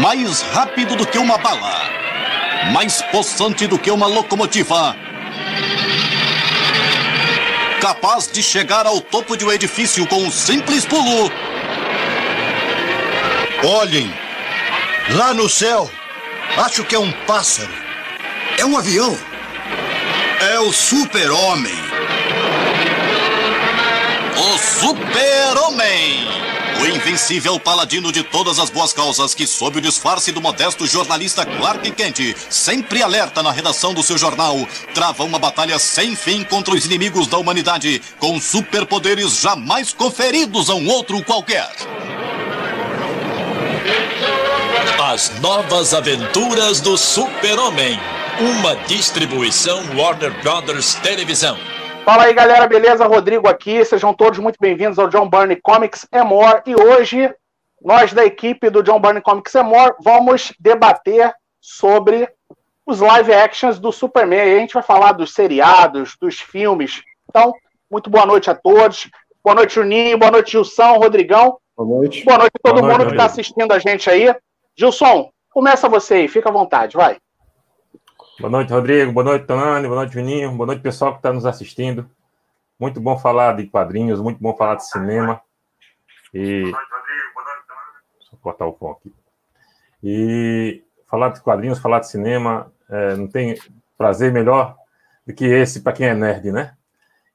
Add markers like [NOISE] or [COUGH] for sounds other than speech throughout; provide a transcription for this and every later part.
mais rápido do que uma bala, mais possante do que uma locomotiva, capaz de chegar ao topo de um edifício com um simples pulo. Olhem, lá no céu, acho que é um pássaro. É um avião. É o Super-Homem. O Super-Homem! O invencível paladino de todas as boas causas que, sob o disfarce do modesto jornalista Clark Kent, sempre alerta na redação do seu jornal, trava uma batalha sem fim contra os inimigos da humanidade, com superpoderes jamais conferidos a um outro qualquer. As Novas Aventuras do Super-Homem. Uma distribuição Warner Brothers Televisão. Fala aí, galera, beleza? Rodrigo aqui. Sejam todos muito bem-vindos ao John Byrne Comics and More. E hoje, nós da equipe do John Byrne Comics and More vamos debater sobre os live actions do Superman. E a gente vai falar dos seriados, dos filmes. Então, muito boa noite a todos. Boa noite, Juninho. Boa noite, Gilson, Rodrigão. Boa noite. Boa noite a todo Boa mundo noite. que está assistindo a gente aí. Gilson, começa você aí, fica à vontade, vai. Boa noite, Rodrigo. Boa noite, Tonani. Boa noite, Juninho. Boa noite, pessoal que está nos assistindo. Muito bom falar de quadrinhos, muito bom falar de cinema. E... Deixa eu cortar o pão aqui. E falar de quadrinhos, falar de cinema, é, não tem prazer melhor do que esse para quem é nerd, né?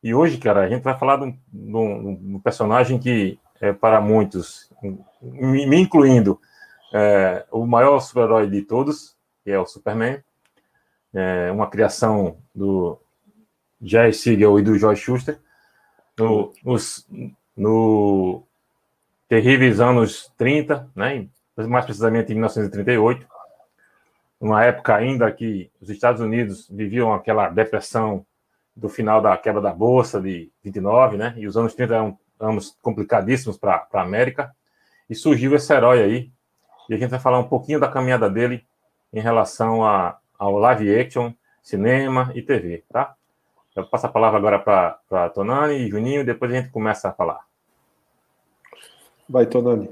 E hoje, cara, a gente vai falar de um, de um- de um personagem que, é, para muitos, me me incluindo, é, o maior super-herói de todos, que é o Superman. É uma criação do Jerry Siegel e do Joy Schuster. No, nos, no terríveis anos 30, né, mais precisamente em 1938, uma época ainda que os Estados Unidos viviam aquela depressão do final da quebra da Bolsa de 29, né, e os anos 30 eram anos complicadíssimos para a América, e surgiu esse herói aí, e a gente vai falar um pouquinho da caminhada dele em relação a, ao live action, cinema e TV, tá? Eu passo a palavra agora para Tonani e Juninho, depois a gente começa a falar. Vai, Tonani.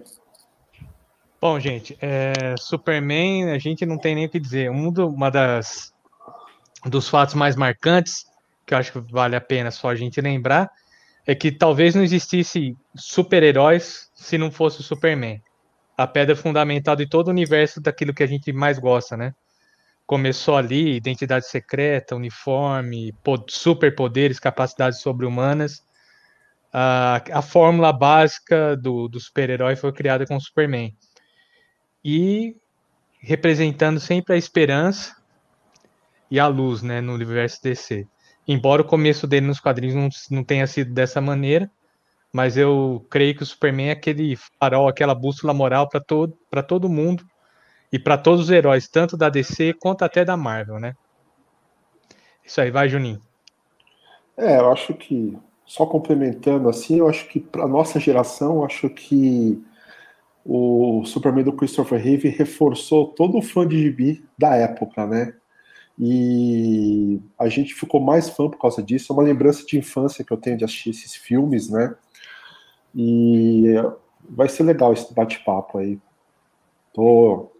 Bom, gente, é, Superman, a gente não tem nem o que dizer. Um do- uma das dos fatos mais marcantes, que eu acho que vale a pena só a gente lembrar, é que talvez não existisse super-heróis se não fosse o Superman. A pedra fundamental de todo o universo daquilo que a gente mais gosta, né? Começou ali, identidade secreta, uniforme, po- superpoderes, capacidades sobre-humanas. A, a fórmula básica do, do super-herói foi criada com o Superman e representando sempre a esperança e a luz, né, no universo DC. Embora o começo dele nos quadrinhos não, não tenha sido dessa maneira, mas eu creio que o Superman é aquele farol, aquela bússola moral para todo, todo mundo e para todos os heróis, tanto da DC quanto até da Marvel, né? Isso aí, vai, Juninho. É, eu acho que, só complementando assim, eu acho que para nossa geração, eu acho que o Superman do Christopher Reeve reforçou todo o fã de gibi da época, né? E a gente ficou mais fã por causa disso. É uma lembrança de infância que eu tenho de assistir esses filmes, né? E vai ser legal esse bate-papo aí. Tô,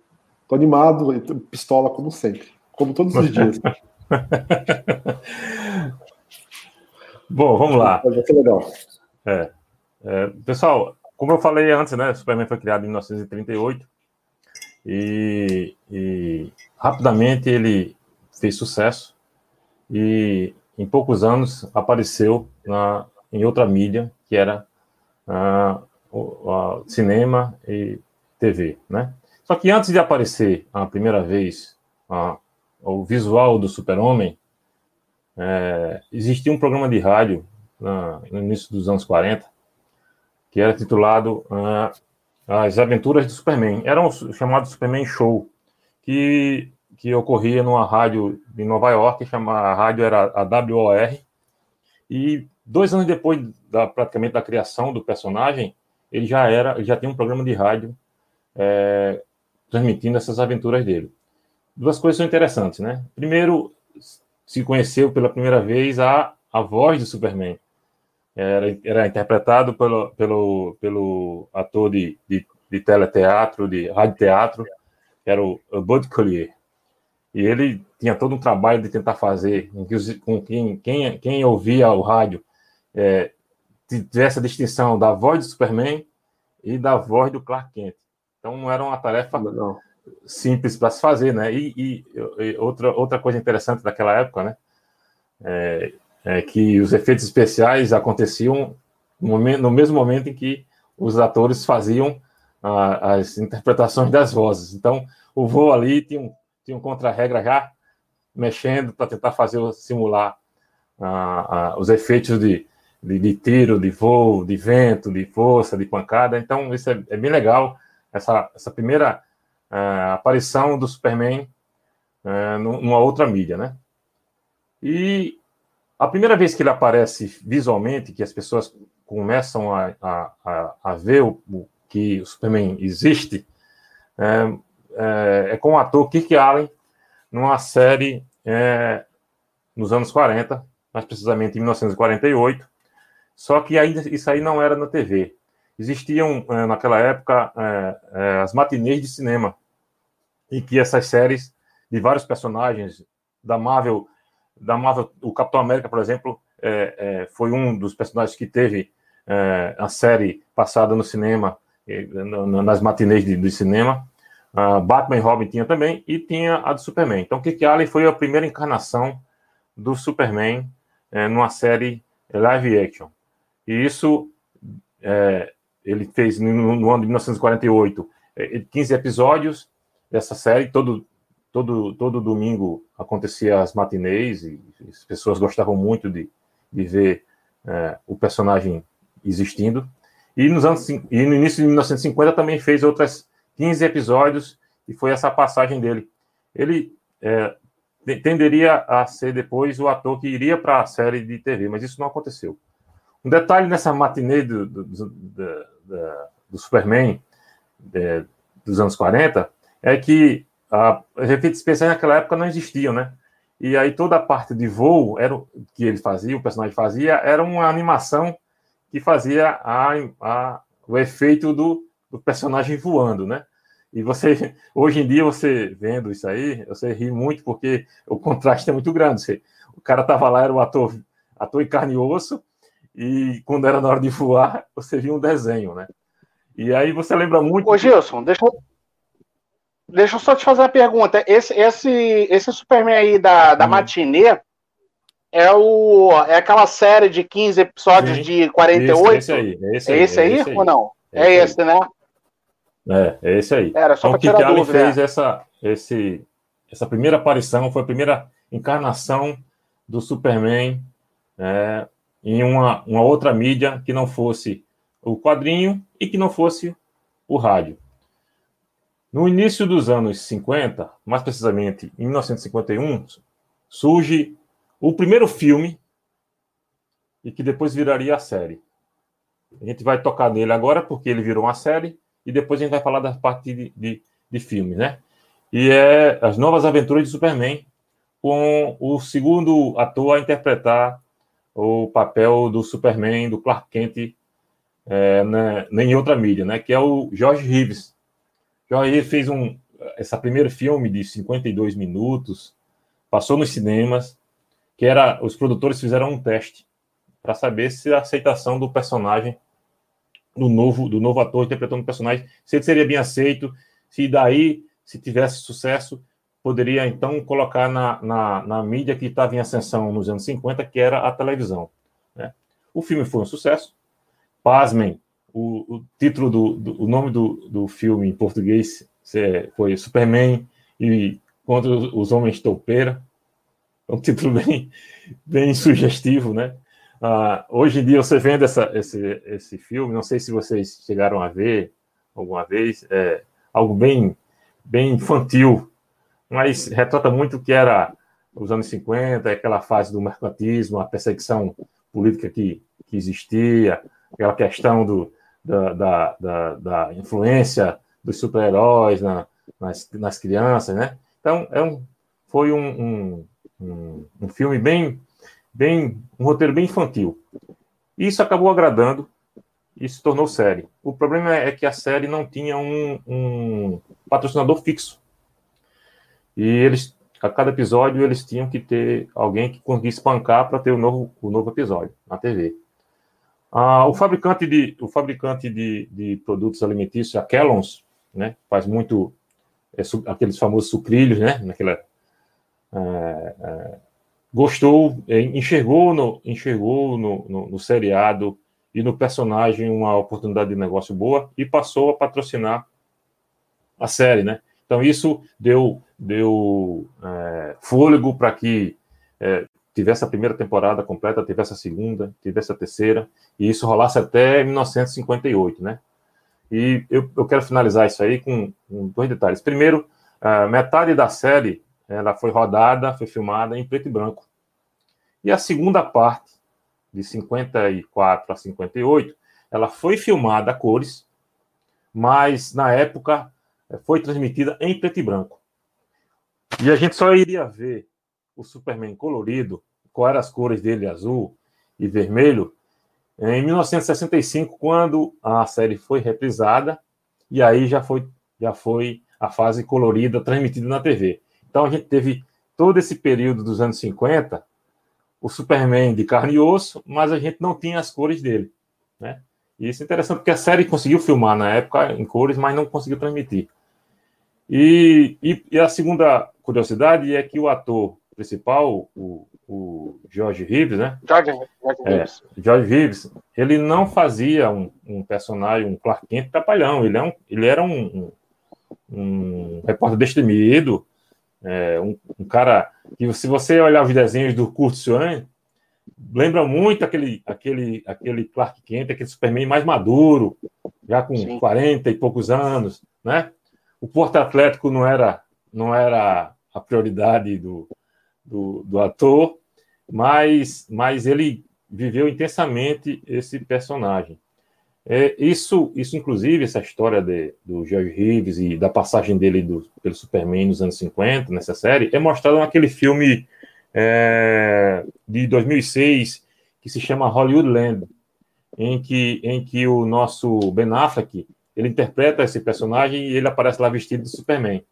tô animado, e pistola como sempre, como todos os dias. [LAUGHS] Bom, vamos lá. Vai ser legal. É, é, pessoal, como eu falei antes, né, Superman foi criado em 1938 e, e rapidamente ele fez sucesso e em poucos anos apareceu na, em outra mídia que era ah, o a cinema e TV, né? Só que antes de aparecer a primeira vez ah, o visual do Super-Homem, é, existia um programa de rádio na- no início dos anos 40 que era titulado ah, As Aventuras do Superman. Era um chamado Superman Show, que, que ocorria numa rádio de Nova York, a rádio era a WOR, e dois anos depois da, praticamente da criação do personagem, ele já era, já tinha um programa de rádio é, transmitindo essas aventuras dele. Duas coisas são interessantes, né? Primeiro, se conheceu pela primeira vez a, a voz do Superman. Era, era interpretado pelo, pelo, pelo ator de, de, de teleteatro, de radioteatro, que era o, o Bud Collier. E ele tinha todo um trabalho de tentar fazer com quem, quem, quem ouvia o rádio é, tivesse a distinção da voz do Superman e da voz do Clark Kent. Então não era uma tarefa não. simples para se fazer, né? E, e, e, outra, outra coisa interessante daquela época, né? É, é que os efeitos especiais aconteciam no, momento, no mesmo momento em que os atores faziam as interpretações das vozes. Então, o voo ali tinha um, tinha um contra-regra já mexendo para tentar fazer simular os efeitos de, de, de, tiro, de voo, de vento, de força, de pancada. Então, isso é, é bem legal, essa, essa primeira uh, aparição do Superman uh, numa outra mídia, né? E a primeira vez que ele aparece visualmente, que as pessoas começam a, a, a, ver o, o, que o Superman existe, é, é, é, com o ator Kirk Allen, numa série é, nos anos 40, mais precisamente em 1948, só que ainda isso aí não era na TV. Existiam, é, naquela época, é, as matinês de cinema, em que essas séries de vários personagens da Marvel da Marvel, o Capitão América, por exemplo, foi um dos personagens que teve a série passada no cinema, nas matinês de, de cinema. Uh, Batman e Robin tinha também, e tinha a do Superman. Então, Kiki Allen foi a primeira encarnação do Superman é, numa série live action. E isso é, ele fez no, no, ano de 1948 15 episódios dessa série, todo, todo, todo domingo acontecia as matinês e as pessoas gostavam muito de, de ver é, o personagem existindo. E, nos anos, e no início de 1950 também fez outras 15 episódios e foi essa passagem dele. Ele é, tenderia a ser depois o ator que iria para a série de TV, mas isso não aconteceu. Um detalhe nessa matinê do, do, do, do, Superman é, dos anos 40 é que a, os efeitos especiais naquela época não existiam, né? E aí toda a parte de voo era que ele fazia, o personagem fazia, era uma animação que fazia a, a, o efeito do, do, personagem voando, né? E você, [LAUGHS] hoje em dia, você vendo isso aí, você ri muito porque o contraste é muito grande. Você, o cara tava lá, era o ator, ator em carne e osso, e quando era na hora de voar, você via um desenho, né? E aí você lembra muito. Ô, Gilson, deixa eu, Deixa eu só te fazer uma pergunta. Esse, esse, esse Superman aí da, da hum. matinê é, o, é aquela série de 15 episódios Sim. de 48? Esse, esse aí. É esse, é esse aí, é esse aí ou não? É, é esse, né? É, é esse aí. Era só então, para tirar fez né? essa, esse, essa primeira aparição, foi a primeira encarnação do Superman é, em uma, uma outra mídia que não fosse o quadrinho e que não fosse o rádio. No início dos anos 50, mais precisamente em 1951, surge o primeiro filme e que depois viraria a série. A gente vai tocar nele agora porque ele virou uma série e depois a gente vai falar da parte de, de, de né? E é As Novas Aventuras de Superman, com o segundo ator a interpretar o papel do Superman, do Clark Kent, é, né, em outra mídia, né? Que é o George Reeves então aí fez um essa primeiro filme de 52 minutos, passou nos cinemas, que era os produtores fizeram um teste para saber se a aceitação do personagem do novo do novo ator interpretando o personagem, se ele seria bem aceito, se daí se tivesse sucesso, poderia então colocar na, na, na mídia que estava em ascensão nos anos 50, que era a televisão. Né? O filme foi um sucesso. Pasmem, o, o título do, do, o nome do, do filme em português foi Superman e contra os homens toupeira. É um título [LAUGHS] bem, bem sugestivo, né? Uh, hoje em dia você vendo essa, esse, esse filme, não sei se vocês chegaram a ver alguma vez, é algo bem, bem infantil, mas retrata muito o que era os anos 50, aquela fase do mercantismo, a perseguição política que, que existia, aquela questão do, da, da, da, da influência dos super-heróis na, nas, nas crianças, né? Então, é um, foi um, um, um, filme bem, bem, um roteiro bem infantil. Isso acabou agradando e se tornou série. O problema é que a série não tinha um, um patrocinador fixo. E eles, a cada episódio, eles tinham que ter alguém que conseguisse espancar para ter o novo, o novo episódio na TV. Ah, o fabricante de, o fabricante de, de produtos alimentícios, a Kellogg's, né, faz muito é, su, aqueles famosos sucrilhos, né, naquela, é, é, gostou, é, enxergou no, enxergou no, no, no, seriado e no personagem uma oportunidade de negócio boa e passou a patrocinar a série, né? Então isso deu deu é, fôlego para que é, tivesse a primeira temporada completa, tivesse a segunda, tivesse a terceira, e isso rolasse até 1958, né? E eu, eu quero finalizar isso aí com, com dois detalhes. Primeiro, metade da série ela foi rodada, foi filmada em preto e branco. E a segunda parte, de 54 a 58, ela foi filmada a cores, mas na época foi transmitida em preto e branco. E a gente só iria ver o Superman colorido, eram as cores dele, azul e vermelho, em 1965, quando a série foi reprisada, e aí já foi, já foi a fase colorida transmitida na TV. Então a gente teve todo esse período dos anos 50, o Superman de carne e osso, mas a gente não tinha as cores dele, né? E isso é interessante porque a série conseguiu filmar na época em cores, mas não conseguiu transmitir. E, e, e a segunda curiosidade é que o ator principal, o, o George Reeves, né? George, George é, Reeves. George Reeves, ele não fazia um, um, personagem, um Clark Kent trapalhão. Ele, é um, ele era um, um, um repórter destemido, é, um, um, cara que, se você olhar os desenhos do Kurt Swan, lembra muito aquele, aquele, aquele Clark Kent, aquele Superman mais maduro, já com Sim. 40 e poucos anos, né? O Porto Atlético não era, não era a prioridade do, do, do ator, mas, mas ele viveu intensamente esse personagem. É, isso, isso, inclusive, essa história de, do George Reeves e da passagem dele do, pelo Superman nos anos 50, nessa série, é mostrado naquele filme é, de 2006 que se chama Hollywoodland, em que, em que o nosso Ben Affleck ele interpreta esse personagem e ele aparece lá vestido de Superman.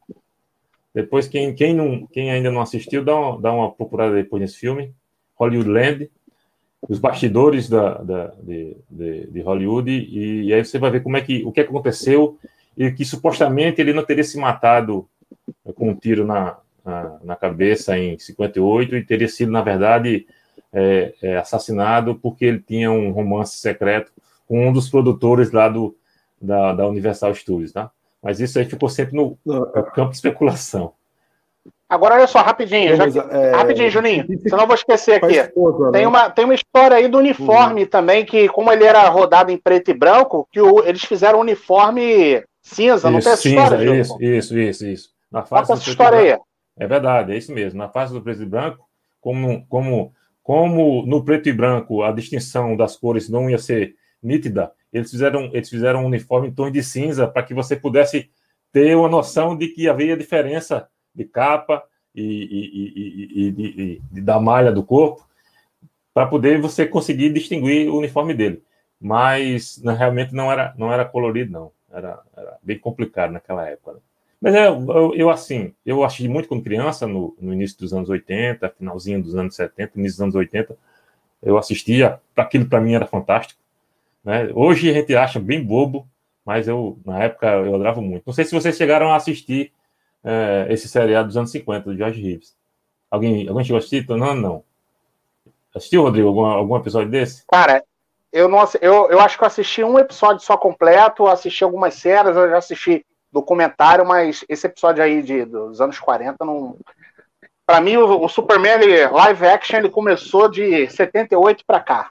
Depois, quem, quem, não, quem ainda não assistiu, dá uma, dá uma procurada depois nesse filme, Hollywoodland, os bastidores da, da de, de, de, Hollywood, e, e, aí você vai ver como é que, o que aconteceu e que supostamente ele não teria se matado com um tiro na, na, na cabeça em 58 e teria sido, na verdade, é, é, assassinado porque ele tinha um romance secreto com um dos produtores lá do, da, da Universal Studios, tá? Mas isso aí ficou sempre no, no campo de especulação. Agora, olha só, rapidinho. Já, é... Rapidinho, Juninho. Senão eu vou esquecer aqui. Esposa, tem, né? uma, tem uma história aí do uniforme uhum. também, que como ele era rodado em preto e branco, que o, eles fizeram um uniforme cinza, isso, não tem essa cinza, história? Isso, isso, isso, isso. Na face essa história aí. É verdade, é isso mesmo. Na face do preto e branco, como, como, como no preto e branco a distinção das cores não ia ser nítida, eles fizeram, eles fizeram um uniforme em tom de cinza para que você pudesse ter uma noção de que havia diferença de capa e, e, e, e da malha do corpo, para poder você conseguir distinguir o uniforme dele. Mas não, realmente não era, não era colorido, não. Era, era bem complicado naquela época. Né? Mas é, eu, eu, assim, eu achei muito quando criança, no, no, início dos anos 80, finalzinho dos anos 70, início dos anos 80, eu assistia, aquilo para mim era fantástico. Né? Hoje a gente acha bem bobo, mas eu, na época, eu adorava muito. Não sei se vocês chegaram a assistir é, esse seriado dos anos 50, do George Reeves. Alguém, alguém chegou a assistir? Não, não. Assistiu, Rodrigo, algum, algum episódio desse? Cara, eu, não, eu, eu acho que eu assisti um episódio só completo, assisti algumas séries, eu já assisti documentário, mas esse episódio aí de, dos anos 40 não. Para mim, o, o Superman ele, live action ele começou de 78 para cá.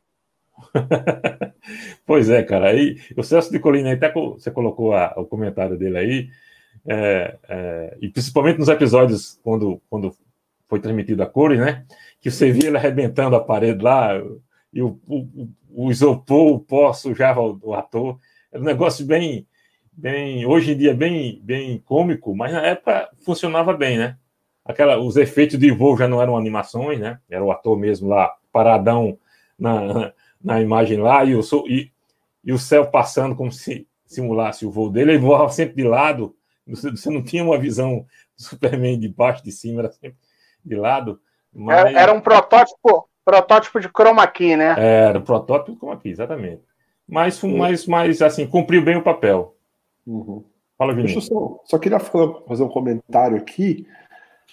[LAUGHS] pois é, cara. Aí, o Celso de Colina, até você colocou a, o comentário dele aí, é, é, e principalmente nos episódios quando, quando foi transmitido a cores, né? Que você via ele arrebentando a parede lá, e o, o, o isopor, o pó sujava o, o, ator. Era um negócio bem, bem, hoje em dia, bem, bem cômico, mas na época funcionava bem, né? Aquela, os efeitos de voo já não eram animações, né? Era o ator mesmo lá, paradão na, na imagem lá, e o, e, e o céu passando como se simulasse o voo dele, ele voava sempre de lado, você, você não tinha uma visão Superman de baixo, de cima, era sempre de lado. Mas... Era, era, um protótipo, protótipo de chroma key, né? Era, um protótipo de chroma key, exatamente. Mas, mas, mas assim, cumpriu bem o papel. Uhum. Fala, Vinícius. Só, só, queria fazer um comentário aqui.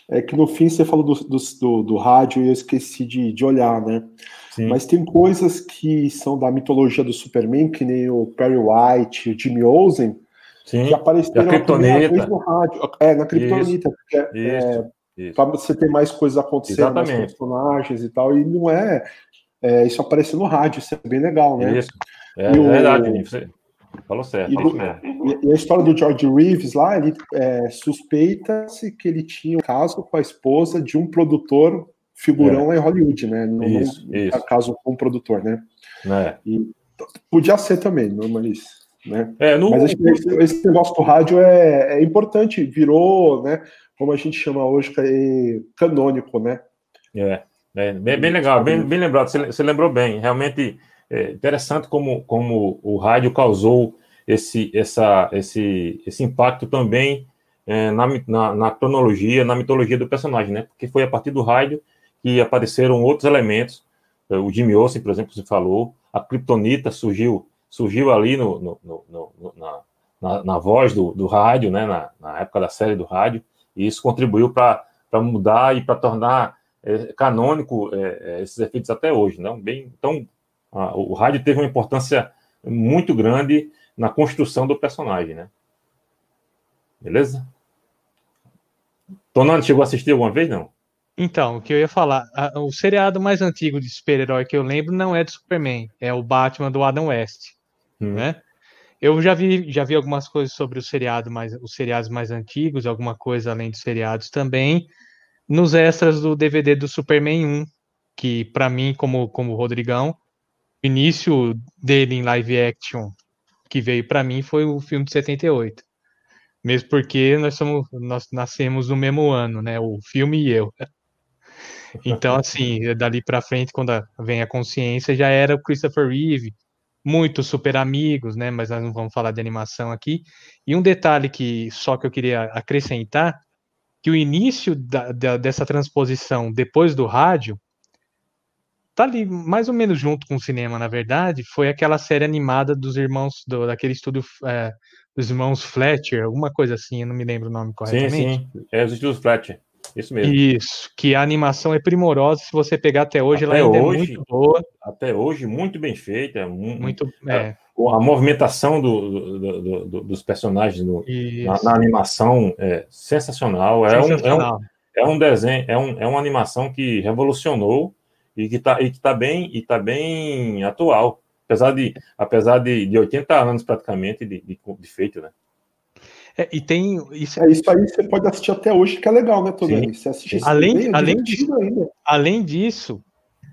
É que no fim você falou do, do, do, do rádio e eu esqueci de, de olhar, né? Sim. Mas tem coisas que são da mitologia do Superman, que nem o Perry White, o Jimmy Olsen, Sim. que apareceram a no rádio. É, na Kryptonita, porque é, para você ter mais coisas acontecendo, mais personagens e tal, e não é, é, isso aparece no rádio, isso é bem legal, né? Isso, é, é verdade, você falou certo. E, do, e, a história do George Reeves lá, ele é, suspeita-se que ele tinha um caso com a esposa de um produtor figurão é. lá em Hollywood, né? Não, isso, não, isso. caso com um produtor, né? É. E podia ser também, mas, né? É, no... Mas esse, esse, negócio do rádio é, é importante, virou, né? Como a gente chama hoje, é canônico, né? É, é bem, bem legal, bem, bem lembrado. Você, você lembrou bem. Realmente é interessante como, como o rádio causou esse, essa, esse, esse impacto também é, na, na, na, cronologia, na mitologia do personagem, né? Porque foi a partir do rádio que apareceram outros elementos. É, o Jimmy Olsen, por exemplo, você falou, a Kryptonita surgiu, surgiu ali no, no, no, na, na, na, voz do, do rádio, né? Na, na, época da série do rádio, e isso contribuiu para mudar e para tornar é, canônico é, esses efeitos até hoje, não? Bem, então, a, o rádio teve uma importância muito grande na construção do personagem, né? Beleza? Tonando chegou a assistir alguma vez, não? Então, o que eu ia falar, a, o seriado mais antigo de super-herói que eu lembro não é do Superman, é o Batman do Adam West, hum. né? Eu já vi, já vi algumas coisas sobre o seriado mais, os seriados mais antigos, alguma coisa além dos seriados também, nos extras do DVD do Superman 1, que para mim, como como Rodrigão, o início dele em live action que veio para mim foi o filme de 78. Mesmo porque nós somos nós nascemos no mesmo ano, né? O filme e eu. Então, [LAUGHS] assim, dali para frente, quando vem a consciência, já era o Christopher Reeve, muito super amigos, né? Mas nós não vamos falar de animação aqui. E um detalhe que só que eu queria acrescentar, que o início da, da, dessa transposição depois do rádio tá ali mais ou menos junto com o cinema, na verdade, foi aquela série animada dos irmãos do, daquele estúdio é, dos irmãos Fletcher, alguma coisa assim, eu não me lembro o nome corretamente. Sim, sim, é os estúdios Fletcher. Isso mesmo. Isso, que a animação é primorosa, se você pegar até hoje, até ela ainda é hoje, é muito boa. Até hoje, muito bem feita. Muito, é. A movimentação do, do, do, dos personagens no, na, na, animação é sensacional. É, sensacional. Um, é, um, é um desenho, é, um, é uma animação que revolucionou e que está tá bem, e tá bem atual. Apesar de, apesar de, de 80 anos praticamente de, de, de feito, né? É, e tem. Isso... É isso aí, você pode assistir até hoje, que é legal, né, Tony? Você assiste além, bem, é além, disso, ainda. além disso,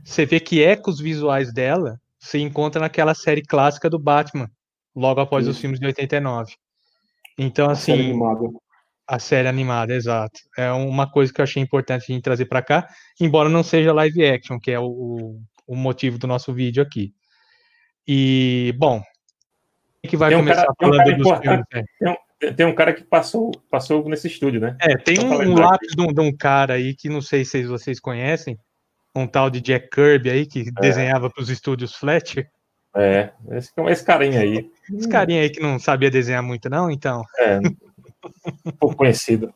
você vê que ecos visuais dela se encontra naquela série clássica do Batman, logo após os filmes de 89. Então, a assim. Série animada. A série animada, exato. É uma coisa que eu achei importante a gente trazer para cá, embora não seja live action, que é o, o motivo do nosso vídeo aqui. E, bom, que vai tem começar um cara, falando um dos filmes? Né? Tem um, tem um cara que passou, passou nesse estúdio, né? É, tem um, um lápis de um, de um, cara aí que não sei se vocês conhecem, um tal de Jack Kirby aí, que é. desenhava para os estúdios Fletcher. É, esse, esse carinha aí. Esse carinha aí que não sabia desenhar muito, não, então. É, um pouco conhecido.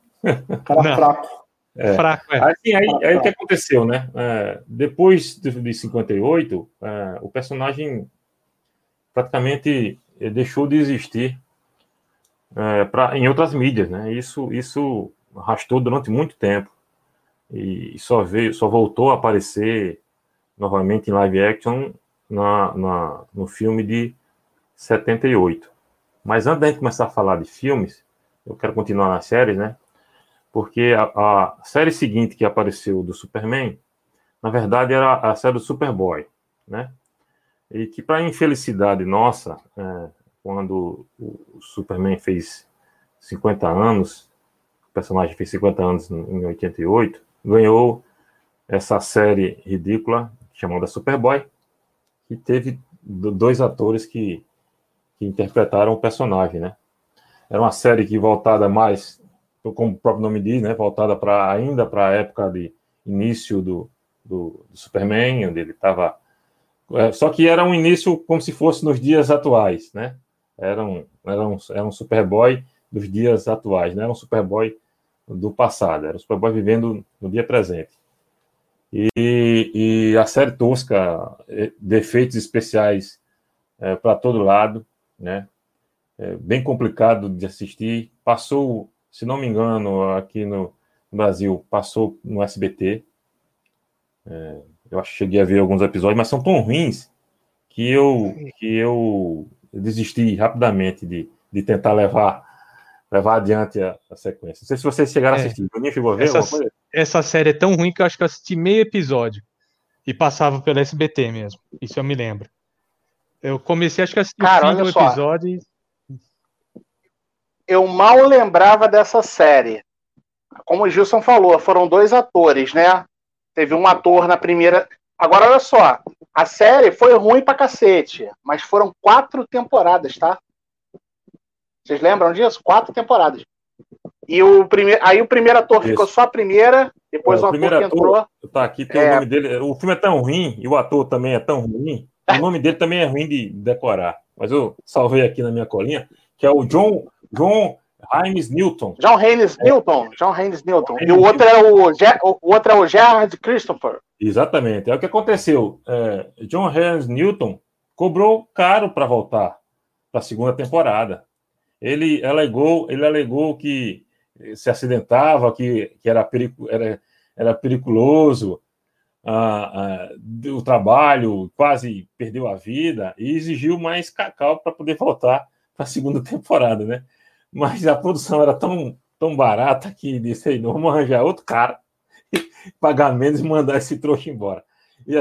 Cara não. fraco. É. Fraco, é. Assim, aí, aí o que aconteceu, né? É, depois de, de 58, é, o personagem praticamente deixou de existir é, pra, em outras mídias, né? Isso, isso arrastou durante muito tempo e só veio, só voltou a aparecer novamente em live action na, na, no filme de 78. Mas antes da gente começar a falar de filmes, eu quero continuar nas séries, né? Porque a, a série seguinte que apareceu do Superman, na verdade era a série do Superboy, né? E que, para infelicidade nossa, é, quando o Superman fez 50 anos, o personagem fez 50 anos em 88, ganhou essa série ridícula chamada Superboy, que teve dois atores que, que interpretaram o personagem, né? Era uma série que voltada mais como o próprio nome diz, né, voltada para ainda para a época de início do, do, do Superman, onde ele estava. É, só que era um início como se fosse nos dias atuais, né? Era um, era um, era um Superboy dos dias atuais, não era um Superboy do passado, era um Superboy vivendo no dia presente. E, e a série tosca, é, defeitos especiais é, para todo lado, né? É bem complicado de assistir. Passou, se não me engano, aqui no Brasil, passou no SBT. É, eu cheguei a ver alguns episódios, mas são tão ruins que eu, que eu desisti rapidamente de, de tentar levar levar adiante a, a sequência. Não sei se vocês chegaram é. a assistir. O chegou a ver essa, essa série é tão ruim que eu acho que eu assisti meio episódio e passava pelo SBT mesmo. Isso eu me lembro. Eu comecei, acho que assisti Cara, o fim do só. episódio e... Eu mal lembrava dessa série. Como o Gilson falou, foram dois atores, né? Teve um ator na primeira. Agora, olha só. A série foi ruim pra cacete, mas foram quatro temporadas, tá? Vocês lembram disso? Quatro temporadas. E o primeiro, aí o primeiro ator Isso. ficou só a primeira, depois é, o, o ator que entrou. Tá aqui, tem é... o nome dele. O filme é tão ruim e o ator também é tão ruim. O nome dele também é ruim de decorar. Mas eu salvei aqui na minha colinha, que é o John, John Haynes Newton. John Haynes é. Newton. John Haynes Newton. Haynes e o outro, é o, o outro é o Gerard Christopher. Exatamente. É o que aconteceu. É, John Haynes Newton cobrou caro para voltar para a segunda temporada. Ele alegou, ele alegou que se acidentava, que, que era, perigo, era, era periculoso, ah, ah, o trabalho, quase perdeu a vida e exigiu mais cacau para poder voltar para a segunda temporada, né? Mas a produção era tão, tão barata que disse aí, não vamos arranjar outro cara, [LAUGHS] pagar menos e mandar esse trouxa embora.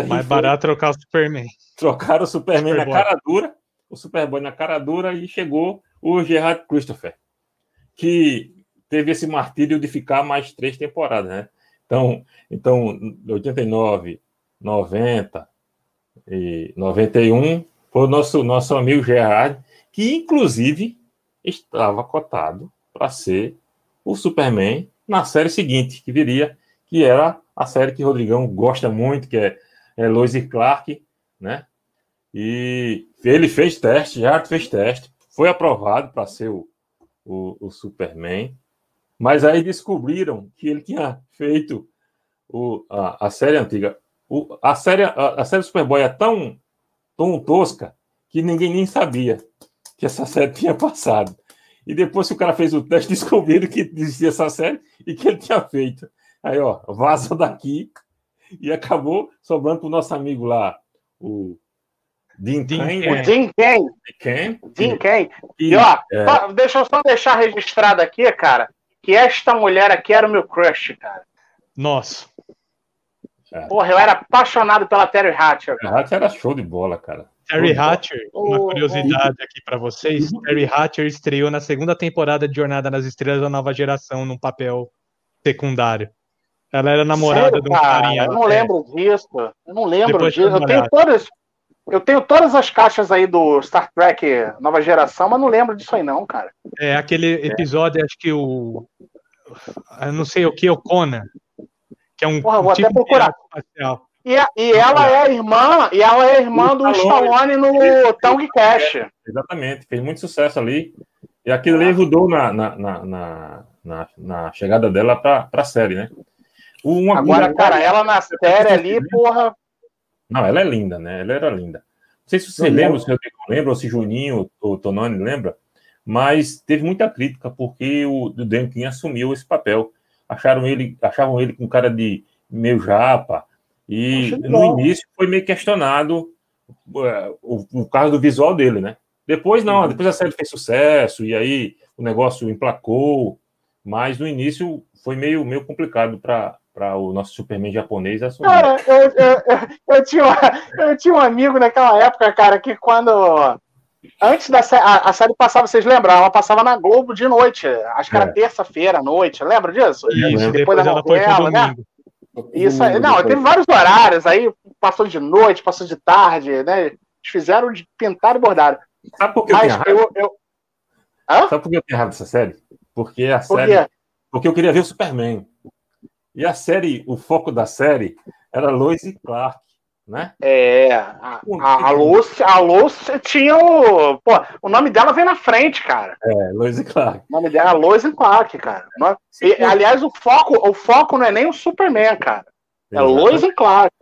Mais barato trocar o Superman. Trocaram o Superman Superboy. na cara dura, o Superboy na cara dura e chegou o Gerard Christopher, que teve esse martírio de ficar mais três temporadas, né? Então, então 89, 90 e 91 foi o nosso, nosso amigo Gerard, que inclusive estava cotado para ser o Superman na série seguinte, que viria, que era a série que Rodrigão gosta muito, que é, é Lois e Clark, né? E ele fez teste, já fez teste, foi aprovado para ser o, o, o, Superman, mas aí descobriram que ele tinha feito o, a, a série antiga. O, a, série, a, a série Superboy é tão, tão tosca que ninguém nem sabia que essa [LAUGHS] série tinha passado. E depois que o cara fez o teste, [LAUGHS] descobriram que existia essa série e que ele tinha feito. Aí, ó, vaza [LAUGHS] daqui e acabou sobrando para o nosso amigo lá, o Dean Kane. O Dean Kane. Dean Kane. E, ó, é... deixa eu só deixar registrado aqui, cara, que esta mulher aqui era o meu crush, cara. Nossa. É. Porra, eu era apaixonado pela Terry Hatcher. Terry Hatcher era show de bola, cara. Terry Hatcher, uma curiosidade aqui para vocês: Terry Hatcher estreou na segunda temporada de Jornada nas Estrelas da Nova Geração num papel secundário. Ela era namorada Sério, de um cara, carinha. Eu não lembro disso. Eu não lembro Depois disso. Eu tenho todas. Eu tenho todas as caixas aí do Star Trek Nova Geração, mas não lembro disso aí não, cara. É aquele episódio, acho que o eu não sei o que, o Conan, que é um, Porra, um vou tipo até procurar. espacial. E, e ela é a irmã, e ela é a irmã do Stallone no Tong Cash. Exatamente, fez muito sucesso ali. E aquilo ali ajudou na, na, na, na, na chegada dela para a série, né? Uma, Agora, cara, ela na série ali, porra, não, ela é linda, né? Ela era linda. Não sei se você não lembra, se eu lembra, ou se Juninho ou Tonani lembra, mas teve muita crítica porque o Denkin assumiu esse papel. Acharam ele, achavam ele com cara de meio japa, e no início foi meio questionado uh, o, o caso do visual dele, né? Depois não, uhum. depois a série fez sucesso, e aí o negócio emplacou, mas no início foi meio, meio complicado para para o nosso Superman japonês assumir. Cara, eu, eu, eu, eu, tinha, eu tinha um amigo naquela época, cara, que quando. Antes da série, a, a série passava, vocês lembram? Ela passava na Globo de noite. Acho que era é. terça-feira à noite. Lembra disso? Isso, depois, depois da novela, né? Isso aí. Não, teve vários horários aí, passou de noite, passou de tarde, né? Eles fizeram de pintar e bordar. Sabe por que Mas eu, eu, eu... Sabe por que eu tenho raiva dessa série? Porque a por série porque eu queria ver o Superman. E a série, o foco da série era Lois e Clark, né? É, a, a, a Lois, a Lois tinha o. Pô, o nome dela vem na frente, cara. É, Lois e Clark. O nome dela é Lois e Clark, cara. E, aliás, o foco, o foco não é nem o Superman, cara. É Exato. Lois e Clark.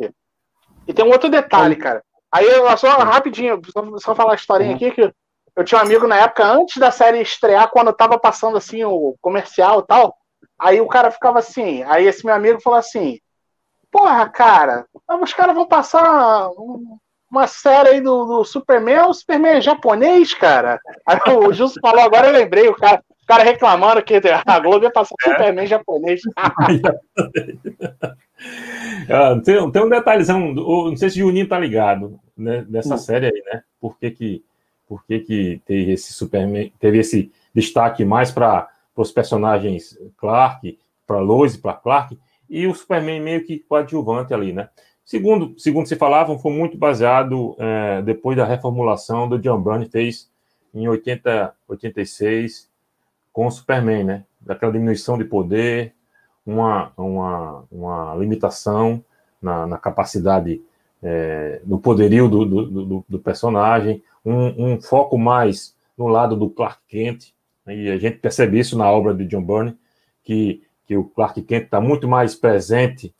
E tem um outro detalhe, cara. Aí, só rapidinho, só, só falar a historinha uhum. aqui, que eu tinha um amigo na época, antes da série estrear, quando tava passando assim o comercial e tal. Aí o cara ficava assim. Aí esse meu amigo falou assim: Porra, cara, os caras vão passar uma série aí do, do Superman, o Superman é japonês, cara. [LAUGHS] Aí o Justo falou, agora eu lembrei, o cara, o cara reclamando que a Globo ia passar é? Superman japonês. [LAUGHS] [LAUGHS] ah, tem, tem um detalhezão, não sei se o Juninho tá ligado né, nessa hum. série aí, né? Por que que por que, que teve esse Superman, teve esse destaque mais para os personagens Clark, para Lois e para Clark, e o Superman meio que coadjuvante ali, né? Segundo, segundo se falavam, foi muito baseado é, depois da reformulação do John Byrne fez em 80, 86 com o Superman, né? Daquela diminuição de poder, uma, uma, uma limitação na, na capacidade, é, no poderio do, do, do, do personagem, um, um, foco mais no lado do Clark Kent, e a gente percebe isso na obra de John Byrne, que, que o Clark Kent está muito mais presente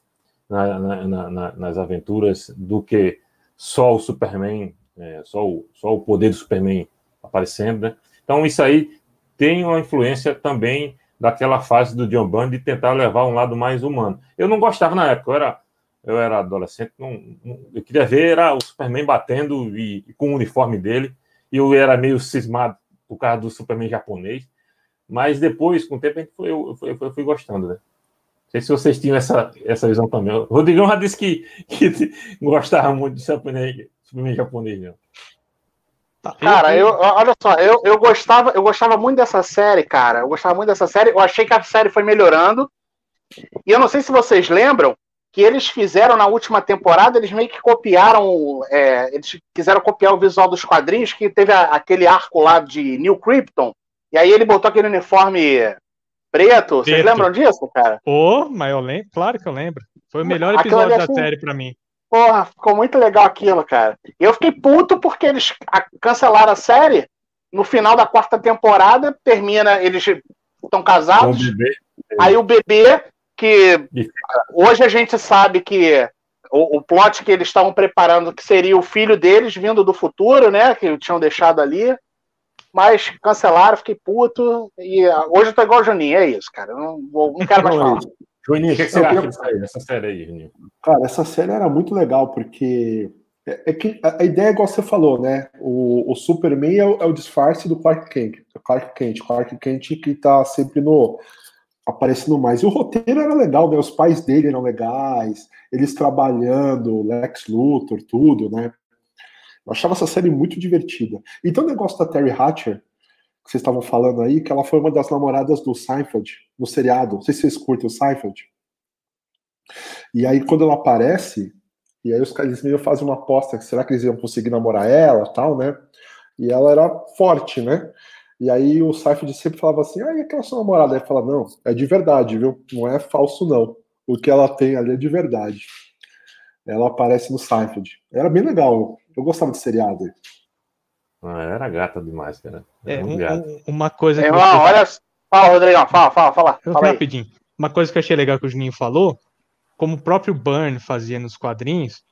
na, na, na, nas aventuras do que só o Superman, é, só, o, só o poder do Superman aparecendo, né? Então isso aí tem uma influência também daquela fase do John Byrne de tentar levar um lado mais humano. Eu não gostava na época, eu era eu era adolescente, não, não, eu queria ver era o Superman batendo e, e, com o uniforme dele, e eu era meio cismado por causa do Superman japonês, mas depois, com o tempo, foi, eu, eu, eu, fui gostando, né? Não sei se vocês tinham essa, essa visão também. O Rodrigão já disse que, que [LAUGHS] gostava muito do Superman, Superman japonês, não. Tá, cara, eu, olha só, eu, eu, gostava, eu gostava muito dessa série, cara. Eu gostava muito dessa série. Eu achei que a série foi melhorando. E eu não sei se vocês lembram, que eles fizeram na última temporada, eles meio que copiaram, é, eles quiseram copiar o visual dos quadrinhos, que teve a, aquele arco lá de New Krypton, e aí ele botou aquele uniforme preto. Vocês preto. lembram disso, cara? Pô, mas eu lembro, claro que eu lembro. Foi o melhor episódio da assim, série para mim. Porra, ficou muito legal aquilo, cara. Eu fiquei puto porque eles cancelaram a série. No final da quarta temporada, termina, eles estão casados. Aí o bebê que hoje a gente sabe que o, o plot que eles estavam preparando, que seria o filho deles vindo do futuro, né? Que tinham deixado ali. Mas cancelaram, fiquei puto. E uh, hoje eu tô igual o Juninho, é isso, cara. Não, não quero mais falar. Juninho, o que, que, você eu acha dessa série aí, Juninho? Cara, essa série era muito legal, porque é, é que a, ideia é igual você falou, né? O, o Superman é o, é o, disfarce do Clark Kent. Clark Kent, Clark Kent que tá sempre no, aparecendo mais. E o roteiro era legal, né? Os pais dele eram legais, eles trabalhando, Lex Luthor, tudo, né? Eu achava essa série muito divertida. E tem o negócio da Terry Hatcher, que vocês estavam falando aí, que ela foi uma das namoradas do Seinfeld, no seriado. Não sei se vocês curtem o Seinfeld. E aí, quando ela aparece, e aí os caras meio fazem uma aposta, será que eles iam conseguir namorar ela, tal, né? E ela era forte, né? E aí o Seifert sempre falava assim, ah, e aquela sua namorada? Aí fala, não, é de verdade, viu? Não é falso, não. O que ela tem ali é de verdade. Ela aparece no Seinfeld. Era bem legal. Eu gostava de seriado. Ah, era gata demais, cara. é, um, um, uma coisa que. É, você... olha. Fala, Rodrigão, fala, fala, fala. Eu fala rapidinho. Uma coisa que eu achei legal que o Juninho falou, como o próprio Burn fazia nos quadrinhos,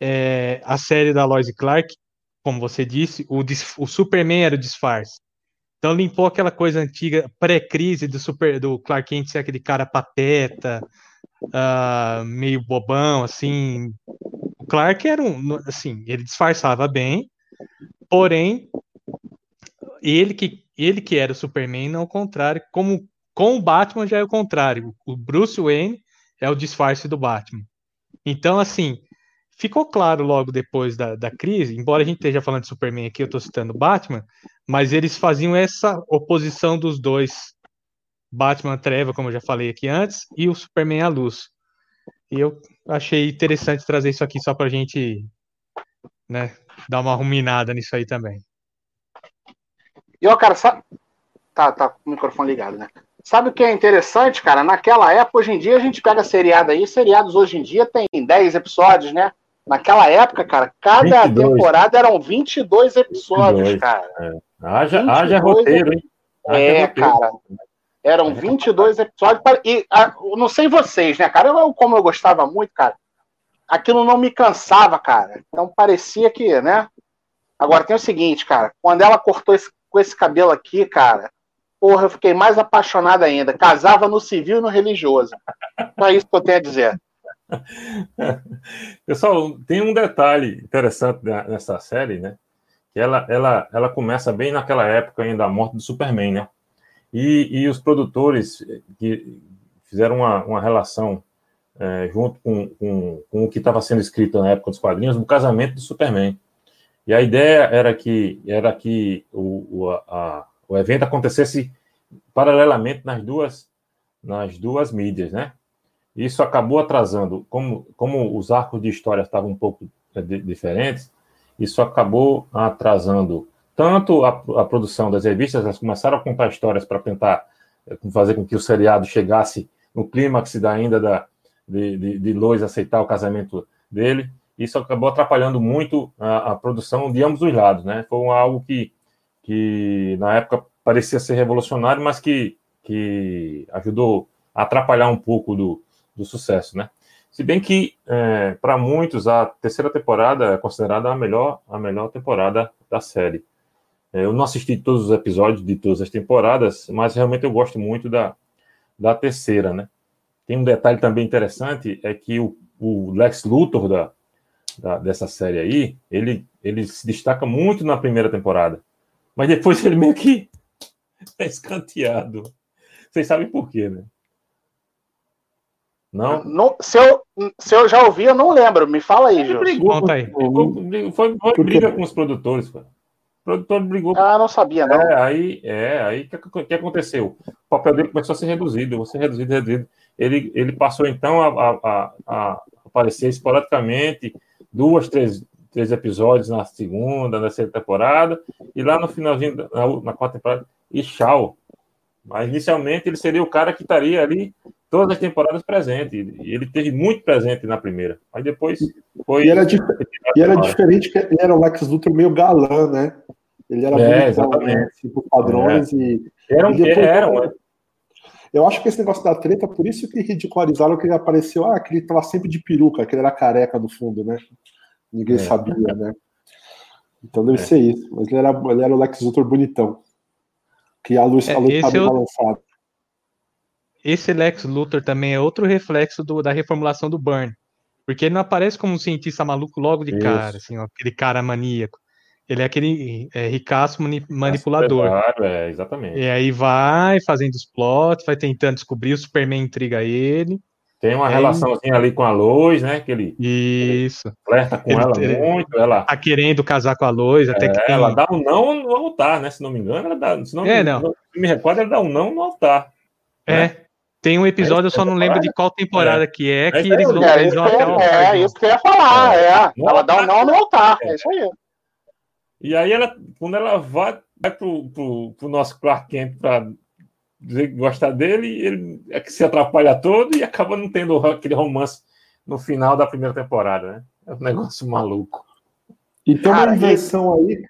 é, a série da Lois Clark, como você disse, o, o Superman era o disfarce. Então limpou aquela coisa antiga, pré-crise do super do Clark Kent ser aquele cara pateta, uh, meio bobão, assim. O Clark era um, assim, ele disfarçava bem, porém ele que ele que era o Superman, não o contrário, como com o Batman já é o contrário. O Bruce Wayne é o disfarce do Batman. Então, assim, ficou claro logo depois da, da crise, embora a gente esteja falando de Superman aqui, eu estou citando Batman, mas eles faziam essa oposição dos dois, Batman Treva, como eu já falei aqui antes, e o Superman à luz. E eu achei interessante trazer isso aqui só para a gente né, dar uma ruminada nisso aí também. E ó, cara, sabe... tá, tá com o microfone ligado, né? sabe o que é interessante, cara? Naquela época, hoje em dia, a gente pega seriado aí, seriados hoje em dia tem 10 episódios, né? Naquela época, cara, cada 22. temporada eram 22 episódios, 22, cara. É. Haja, 22 haja roteiro, hein? Haja É, roteiro. cara. Eram 22 episódios. pra- E a- não sei vocês, né, cara? Eu, como eu gostava muito, cara, aquilo não me cansava, cara. Então parecia que, né? Agora tem o seguinte, cara. Quando ela cortou esse- com esse cabelo aqui, cara, porra, eu fiquei mais apaixonado ainda. Casava no civil e no religioso. Só isso que eu tenho a dizer. [LAUGHS] Pessoal, tem um detalhe interessante ne- nessa série, né? Ela, ela, ela começa bem naquela época ainda da morte do Superman, né? E, e os produtores que fizeram uma, uma relação eh, junto com, com, com o que estava sendo escrito na época dos quadrinhos, do casamento do Superman. E a ideia era que, era que o, o, a- o evento acontecesse paralelamente nas duas, nas duas mídias, né? Isso acabou atrasando, como, como os arcos de história estavam um pouco di- diferentes, isso acabou atrasando tanto a, a produção das revistas, elas começaram a contar histórias para tentar eh, fazer com que o seriado chegasse no clímax da ainda da, de, de, de Lois aceitar o casamento dele. Isso acabou atrapalhando muito a, a produção de ambos os lados, né? Foi algo que, que na época parecia ser revolucionário, mas que, que ajudou a atrapalhar um pouco do, do sucesso, né? Se bem que, para muitos, a terceira temporada é considerada a melhor, a melhor temporada da série. É, eu não assisti todos os episódios de todas as temporadas, mas realmente eu gosto muito da, da terceira, né? Tem um detalhe também interessante, é que o, o Lex Luthor da, da, dessa série aí, ele, ele se destaca muito na primeira temporada, mas depois [LAUGHS] ele meio que é escanteado. Vocês sabem por quê, né? Não? Não- se, eu, se eu já ouvi, eu não lembro. Me fala aí, Jô. brigou, Conta aí. brigou- foi, foi briga com os produtores, cara. O produtor brigou. Ah, não sabia, não. É, aí, é, aí o que, que aconteceu? O papel dele começou a ser reduzido, ser reduzido, reduzido. Ele, ele passou então a, a, a- a aparecer esporadicamente, duas, três, três episódios na segunda, na terceira temporada, e lá no finalzinho, na, na quarta temporada, e tchau. Mas inicialmente ele seria o cara que estaria ali todas as temporadas presente. E ele teve muito presente na primeira. Aí depois foi. E era, dif- e era diferente que ele era o Lex Luthor meio galã, né? Ele era É, bonitão, exatamente. né? Assim, por padrões e. Era um, e depois- era um- Eu acho que esse negócio da treta, por isso que ridicularizaram que ele apareceu, ah, que ele tava sempre de peruca, que ele era careca no fundo, né? Ninguém É. sabia, né? Então deve É. ser isso. Mas ele era, ele era o Lex Luthor bonitão. Que a luz, É, a luz esse tava é o- balançada. Esse Lex Luthor também é outro reflexo do- da reformulação do Burn. Porque ele não aparece como um cientista maluco logo de Isso. cara, assim, ó, aquele cara maníaco. Ele é aquele é, ricaço mani- manipulador. Claro, é, exatamente. E aí vai fazendo os plots, vai tentando descobrir, o Superman intriga ele. Tem uma É, relaçãozinha ali com a Lois, né? Que ele Isso. flerta com Ele- ela ele- muito. Ela, Tá querendo casar com a Lois, até que é, tem. ela dá um não no altar, né? Se não me engano, ela dá. Se não, É, não. se me recordo, ela dá um não no altar. É. Tem um episódio, eu só não lembro de qual temporada que é, que É isso eles vão, É eles isso, vão que até o é isso que eu ia falar, é. No Ela dá um não no altar. É. É isso aí. E aí, ela, quando ela vai, vai pro, pro, pro nosso Clark Kent pra dizer que gosta dele, ele é que se atrapalha todo e acaba não tendo aquele romance no final da primeira temporada, né? É um negócio maluco. E tem uma Cara, inversão aí,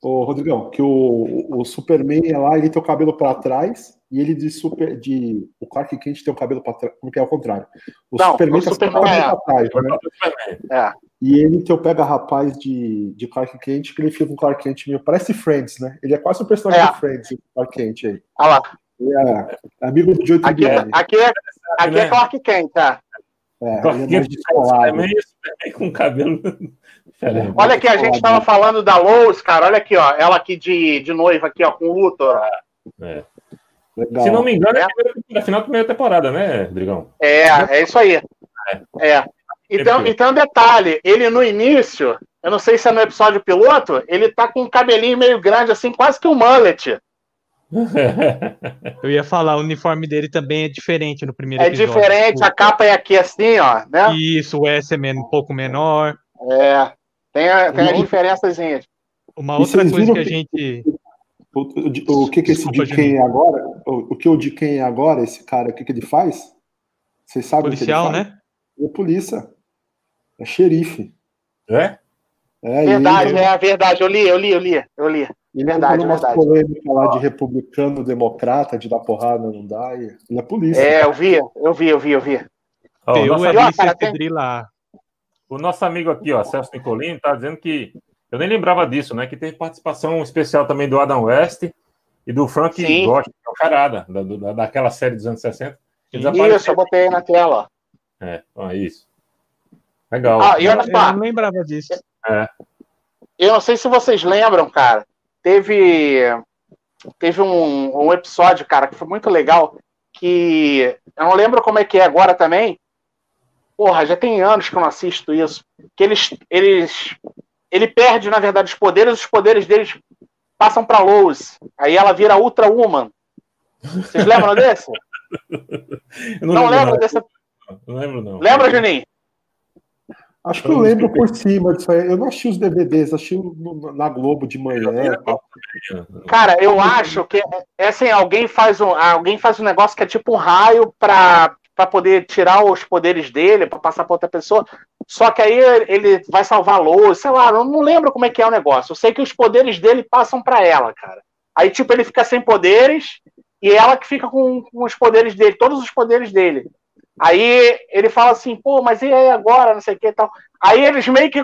ô, Rodrigão, que o, o Superman é lá, ele tem o cabelo para trás, e ele de super. De, o Clark Kent tem o cabelo para trás, como que é o contrário. O Não, Superman o tá o cabelo é. pra trás, né? É. E ele tem o pega rapaz de, de Clark Kent, que ele fica com o Clark Kent meio. Parece Friends, né? Ele é quase um personagem É. de Friends, o Clark Kent aí. Olha lá. É amigo do Joe Aqui, Tribbiani. aqui, é, aqui né? é Clark Kent, tá? É, Clark ele é mais descolado. Com cabelo diferente. Olha aqui, a gente estava falando da Lois, cara. Olha aqui, ó. Ela aqui de, de noiva aqui, ó, com o Luthor. ó. É. Legal. Se não me engano, é a primeira- é a final da primeira temporada, né, Drigão? É, é isso aí. É. Então, então, detalhe, ele no início, eu não sei se é no episódio piloto, ele tá com um cabelinho meio grande, assim, quase que um mullet. [LAUGHS] Eu ia falar, o uniforme dele também é diferente no primeiro É episódio. diferente, a capa é aqui assim, ó, né? Isso, o S é um pouco menor. É. Tem, a, tem as diferençazinhas. Uma outra coisa que a gente. O, o- o que, que esse Desculpa, de quem é agora? O, o que o de quem é agora, esse cara, o que, que ele faz? Vocês sabem Policial, o que ele faz? né? É polícia. É xerife. É? É, Verdade, ele, é verdade. Eu li, eu li, eu li, eu li. ele verdade, numas verdade. polêmicas lá de republicano, democrata, de dar porrada, não dá. E ele é polícia. É, eu vi, eu vi, eu vi, eu vi. Ó, o, nosso, é ó, Alice cara, tem- Pedrila. o nosso amigo aqui, ó, Celso Nicolini, tá dizendo que. Eu nem lembrava disso, né? Que teve participação especial também do Adam West e do Frank Sim. Ghost, que é o charada, da, da- daquela série dos anos 60. que Isso, eu botei aí na tela. É, ó, isso. Legal. Ah, e olha Eu só, não lembrava disso. eu não sei se vocês lembram, cara. Teve teve um, um episódio, cara, que foi muito legal, que eu não lembro como é que é agora também. Porra, já tem anos que eu não assisto isso. Que eles eles ele perde, na verdade, os poderes, os poderes deles passam pra Lois. Aí ela vira Ultra Woman. Vocês lembram desse? Eu Não, lembro, lembro não. desse. Não lembro, não. Lembra, Juninho? Acho que eu lembro por cima disso aí. Eu não assisti os DVDs, assisti no- na Globo de manhã. e tal. Cara, eu acho que é assim, alguém faz um, alguém faz um negócio que é tipo um raio pra, pra poder tirar os poderes dele, pra passar pra outra pessoa. Só que aí ele vai salvar Lois, sei lá, eu não lembro como é que é o negócio. Eu sei que os poderes dele passam pra ela, cara. Aí, tipo, ele fica sem poderes e ela que fica com, com os poderes dele, todos os poderes dele. Aí ele fala assim, pô, mas e aí agora, não sei o que e tal. Aí eles meio que,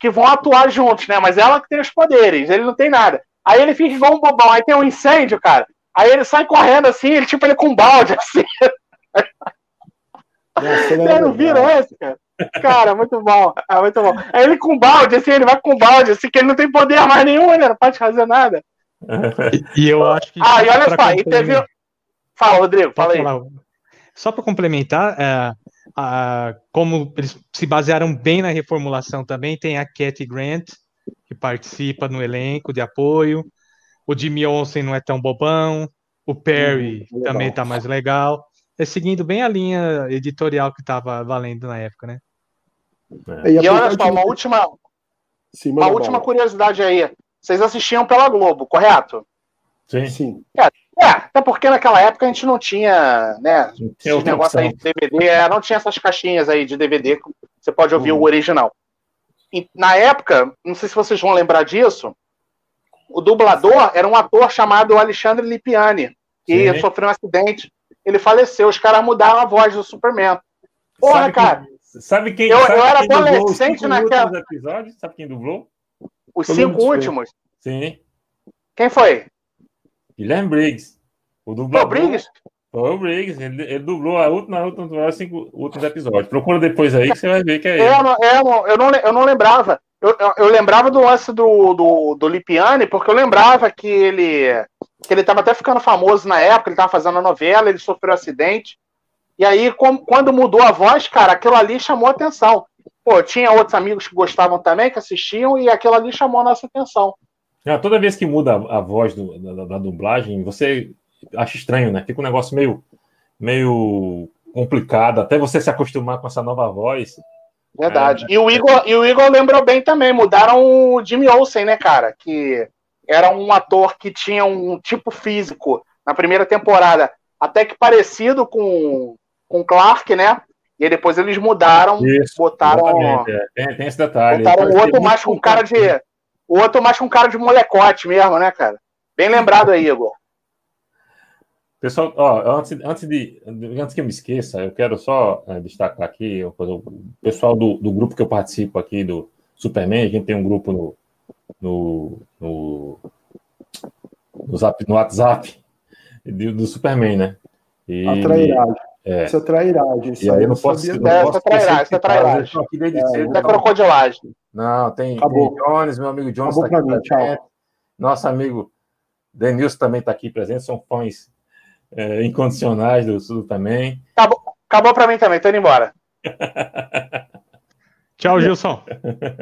que vão atuar juntos, né? Mas ela que tem os poderes, ele não tem nada. Aí ele fica igual um bobão, aí tem um incêndio, cara. Aí ele sai correndo assim, ele tipo ele com balde, [LAUGHS] assim. Nossa, ele Você era não viram esse, cara? Cara, muito bom. É muito bom. Aí ele com balde, assim, ele vai com balde, assim, que ele não tem poder mais nenhum, né? Não pode fazer nada. E, eu acho que. Ah, e olha só, e teve. Fala, Rodrigo, fala aí. Só para complementar, é, a- como eles se basearam bem na reformulação também, tem a Cathy Grant, que participa no elenco de apoio. O Jimmy Olsen não é tão bobão. O Perry legal. também tá mais legal. É seguindo bem a linha editorial que estava valendo na época, né? E, E olha só, de- uma última, Sim, uma última curiosidade aí. Vocês assistiam pela Globo, correto? Sim. Sim. É, até porque naquela época a gente não tinha, né, negócio opção. aí de DVD, é, não tinha essas caixinhas aí de DVD, que você pode ouvir Uhum. o original. E, na época, não sei se vocês vão lembrar disso, o dublador era um ator chamado Alexandre Lipiani, que Sim. sofreu um acidente, ele faleceu, os caras mudaram a voz do Superman. Porra, Sabe cara, quem- sabe quem, eu- sabe eu era quem dublou os adolescente naquela- últimos episódios? Sabe quem dublou? os lembro cinco últimos, Sim. quem foi? Guilherme Briggs. O Foi dublador. o Briggs? Foi o Briggs. Ele, ele dublou a última, na última os cinco últimos episódios. Procura depois aí que você vai ver que é ele. Eu não, eu não, eu não, eu não lembrava. Eu, eu, eu lembrava do lance do, do, do Lipiani, porque eu lembrava que ele que ele estava até ficando famoso na época, ele estava fazendo a novela, ele sofreu um acidente. E aí, com- quando mudou a voz, cara, aquilo ali chamou a atenção. Pô, tinha outros amigos que gostavam também, que assistiam, e aquilo ali chamou a nossa atenção. Ah, toda vez que muda a, a voz do- da, da- da dublagem, você acha estranho, né? Fica um negócio meio, meio complicado, até você se acostumar com essa nova voz. Verdade. É. E, o Igor, e o Igor lembrou bem também, mudaram o Jimmy Olsen, né, cara? Que era um ator que tinha um tipo físico na primeira temporada, até que parecido com, com Clark, né? E aí depois eles mudaram, Isso, botaram, é. Tem, tem esse detalhe. botaram Ele o outro mais com cara de. O outro mais com cara de molecote mesmo, né, cara? Bem lembrado aí, Igor. Pessoal, ó, antes, antes, de, antes que eu me esqueça, eu quero só eh, destacar aqui o o pessoal do, do grupo que eu participo aqui do Superman. A gente tem um grupo no, no, no, no, zap, no WhatsApp do, do Superman, né? E, A trairagem. é. Isso é trairagem. Isso e aí eu não posso, sabia não É, posso isso é trairagem, isso é trairagem. desde É, crocodilagem. não, tem, Acabou. tem Jones, meu amigo Jones Acabou está aqui mim, tchau. Nosso amigo Denilson também está aqui presente, são fãs eh, incondicionais do Superman. Acabou pra mim também, tô indo embora. [LAUGHS] Tchau, Gilson.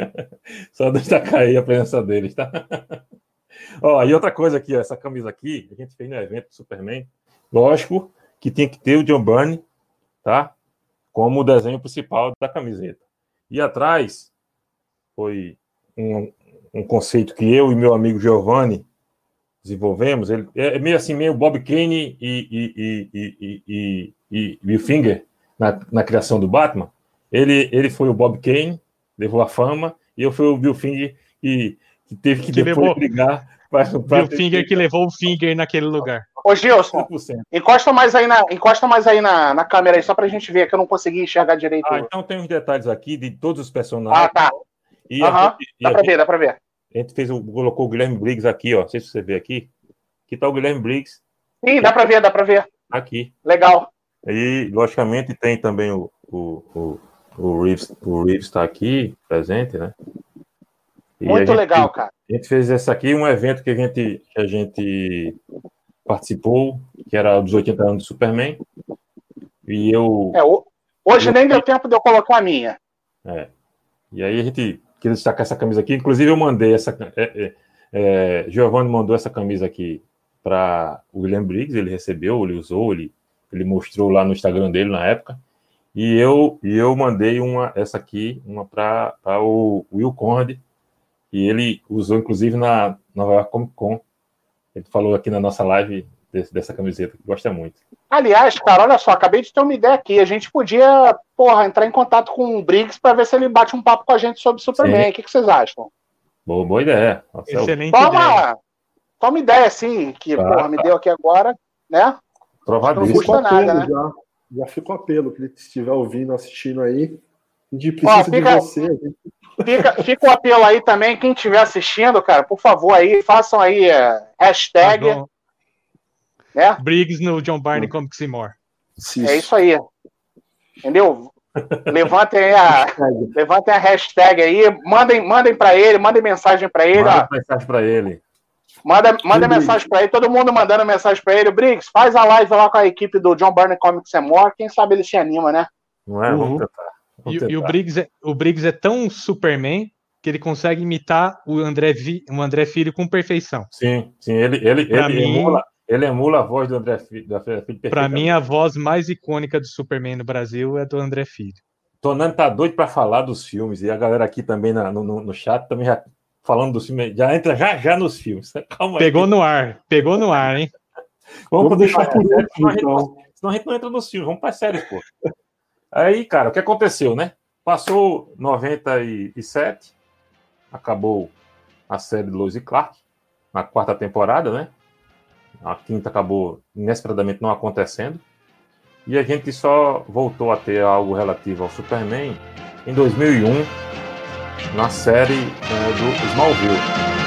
[LAUGHS] Só destacar aí a presença deles, tá? ó, e outra coisa aqui, ó, essa camisa aqui, a gente fez no evento do Superman. Lógico que tem que ter o John Byrne, tá? Como o desenho principal da camiseta. E atrás foi um, um conceito que eu e meu amigo Giovanni desenvolvemos, ele é meio assim, meio Bob Kane e, e, e, e, e, e Bill Finger na, na criação do Batman. Ele, ele foi o Bob Kane, levou a fama, e eu fui o Bill Finger que, que teve que, que depois levou... brigar. Bill Finger que levou o Finger naquele lugar. Ô Gilson, encosta mais aí, na, encosta mais aí na, na câmera aí, só pra gente ver, que eu não consegui enxergar direito. Ah, então tem uns detalhes aqui de todos os personagens. Ah, tá. E uhum. gente, dá pra ver, dá pra ver. A gente fez, colocou o Guilherme Briggs aqui, ó. Não sei se você vê aqui. Aqui tá o Guilherme Briggs. Sim, dá pra ver, dá pra ver. Aqui. Legal. E, logicamente, tem também o, o, o, o Reeves, o Reeves tá aqui, presente, né? E Muito gente, legal, cara. A gente fez essa aqui, um evento que a gente, que a gente participou, que era dos 80 anos do Superman. E eu. É, hoje eu, nem deu tempo de eu colocar a minha. É. E aí a gente queria destacar essa camisa aqui. Inclusive, eu mandei essa. É, é, é, Giovanni mandou essa camisa aqui para o William Briggs, ele recebeu, ele usou, ele, ele mostrou lá no Instagram dele na época. E eu, e eu mandei uma, essa aqui, uma para o Will Conde, e ele usou inclusive na Nova York Comic Con. Ele falou aqui na nossa live desse, dessa camiseta, que gosta muito. Aliás, cara, olha só, acabei de ter uma ideia aqui. A gente podia, porra, entrar em contato com o Briggs para ver se ele bate um papo com a gente sobre Superman. O que, que, vocês acham? Boa, boa ideia. Nossa, Excelente toma, ideia. Toma ideia, assim, que ah, porra, me deu aqui agora, né? Provadíssimo. Não custa nada, né? Já, já fica o apelo, que ele estiver ouvindo, assistindo aí. A gente precisa Ó, fica, de você. Gente... Fica, fica o apelo aí também, quem estiver assistindo, cara, por favor aí, façam aí é, hashtag tá né? Briggs no John Barney Comics and More. É isso aí. Entendeu? levantem a, levantem a hashtag aí, mandem, mandem para ele, mandem mensagem para ele. Manda mensagem para ele. Manda, manda mensagem para ele, todo mundo mandando mensagem para ele. Briggs, faz a live lá com a equipe do John Barney Comics and More, quem sabe ele se anima, né? Não é? Vamos tentar. Vamos e, e, o, Briggs é, o Briggs é tão Superman que ele consegue imitar o André, o André Filho com perfeição. Sim, sim, ele, ele, ele, mim, emula, ele emula a voz do André Filho. Para mim, a voz mais icônica do Superman no Brasil é do André Filho. Tonando tá doido para falar dos filmes e a galera aqui também na, no, no, chat também já falando dos filmes, já entra já já nos filmes. [LAUGHS] Calma Pegou aí. no ar, pegou no ar, hein? Vamos, Vamos deixar por último, então. Senão a gente não entra nos filmes, vamos para séries, pô. Aí, cara, o que aconteceu, né? Passou 97, acabou a série Lois e Clark, na quarta temporada, né? A quinta acabou inesperadamente não acontecendo. E a gente só voltou a ter algo relativo ao Superman em 2001, na série é, do Smallville.